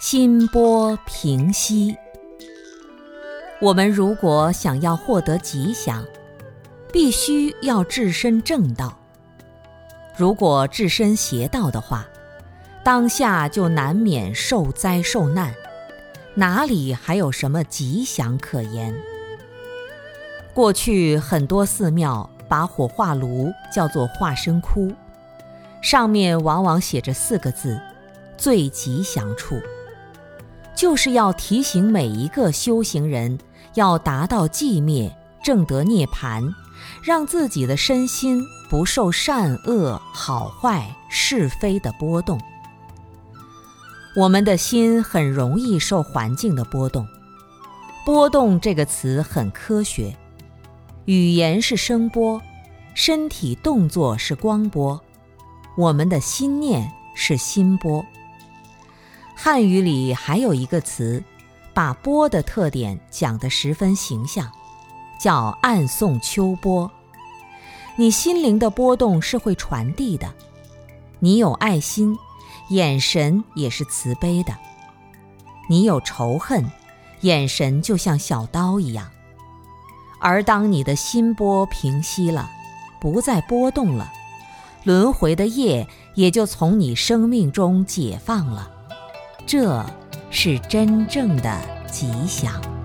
心波平息。我们如果想要获得吉祥，必须要置身正道。如果置身邪道的话，当下就难免受灾受难，哪里还有什么吉祥可言？过去很多寺庙把火化炉叫做化身窟，上面往往写着四个字：最吉祥处。就是要提醒每一个修行人，要达到寂灭，正得涅槃，让自己的身心不受善恶、好坏、是非的波动。我们的心很容易受环境的波动，波动这个词很科学，语言是声波，身体动作是光波，我们的心念是心波。汉语里还有一个词，把波的特点讲得十分形象，叫“暗送秋波”。你心灵的波动是会传递的，你有爱心，眼神也是慈悲的；你有仇恨，眼神就像小刀一样。而当你的心波平息了，不再波动了，轮回的业也就从你生命中解放了。这是真正的吉祥。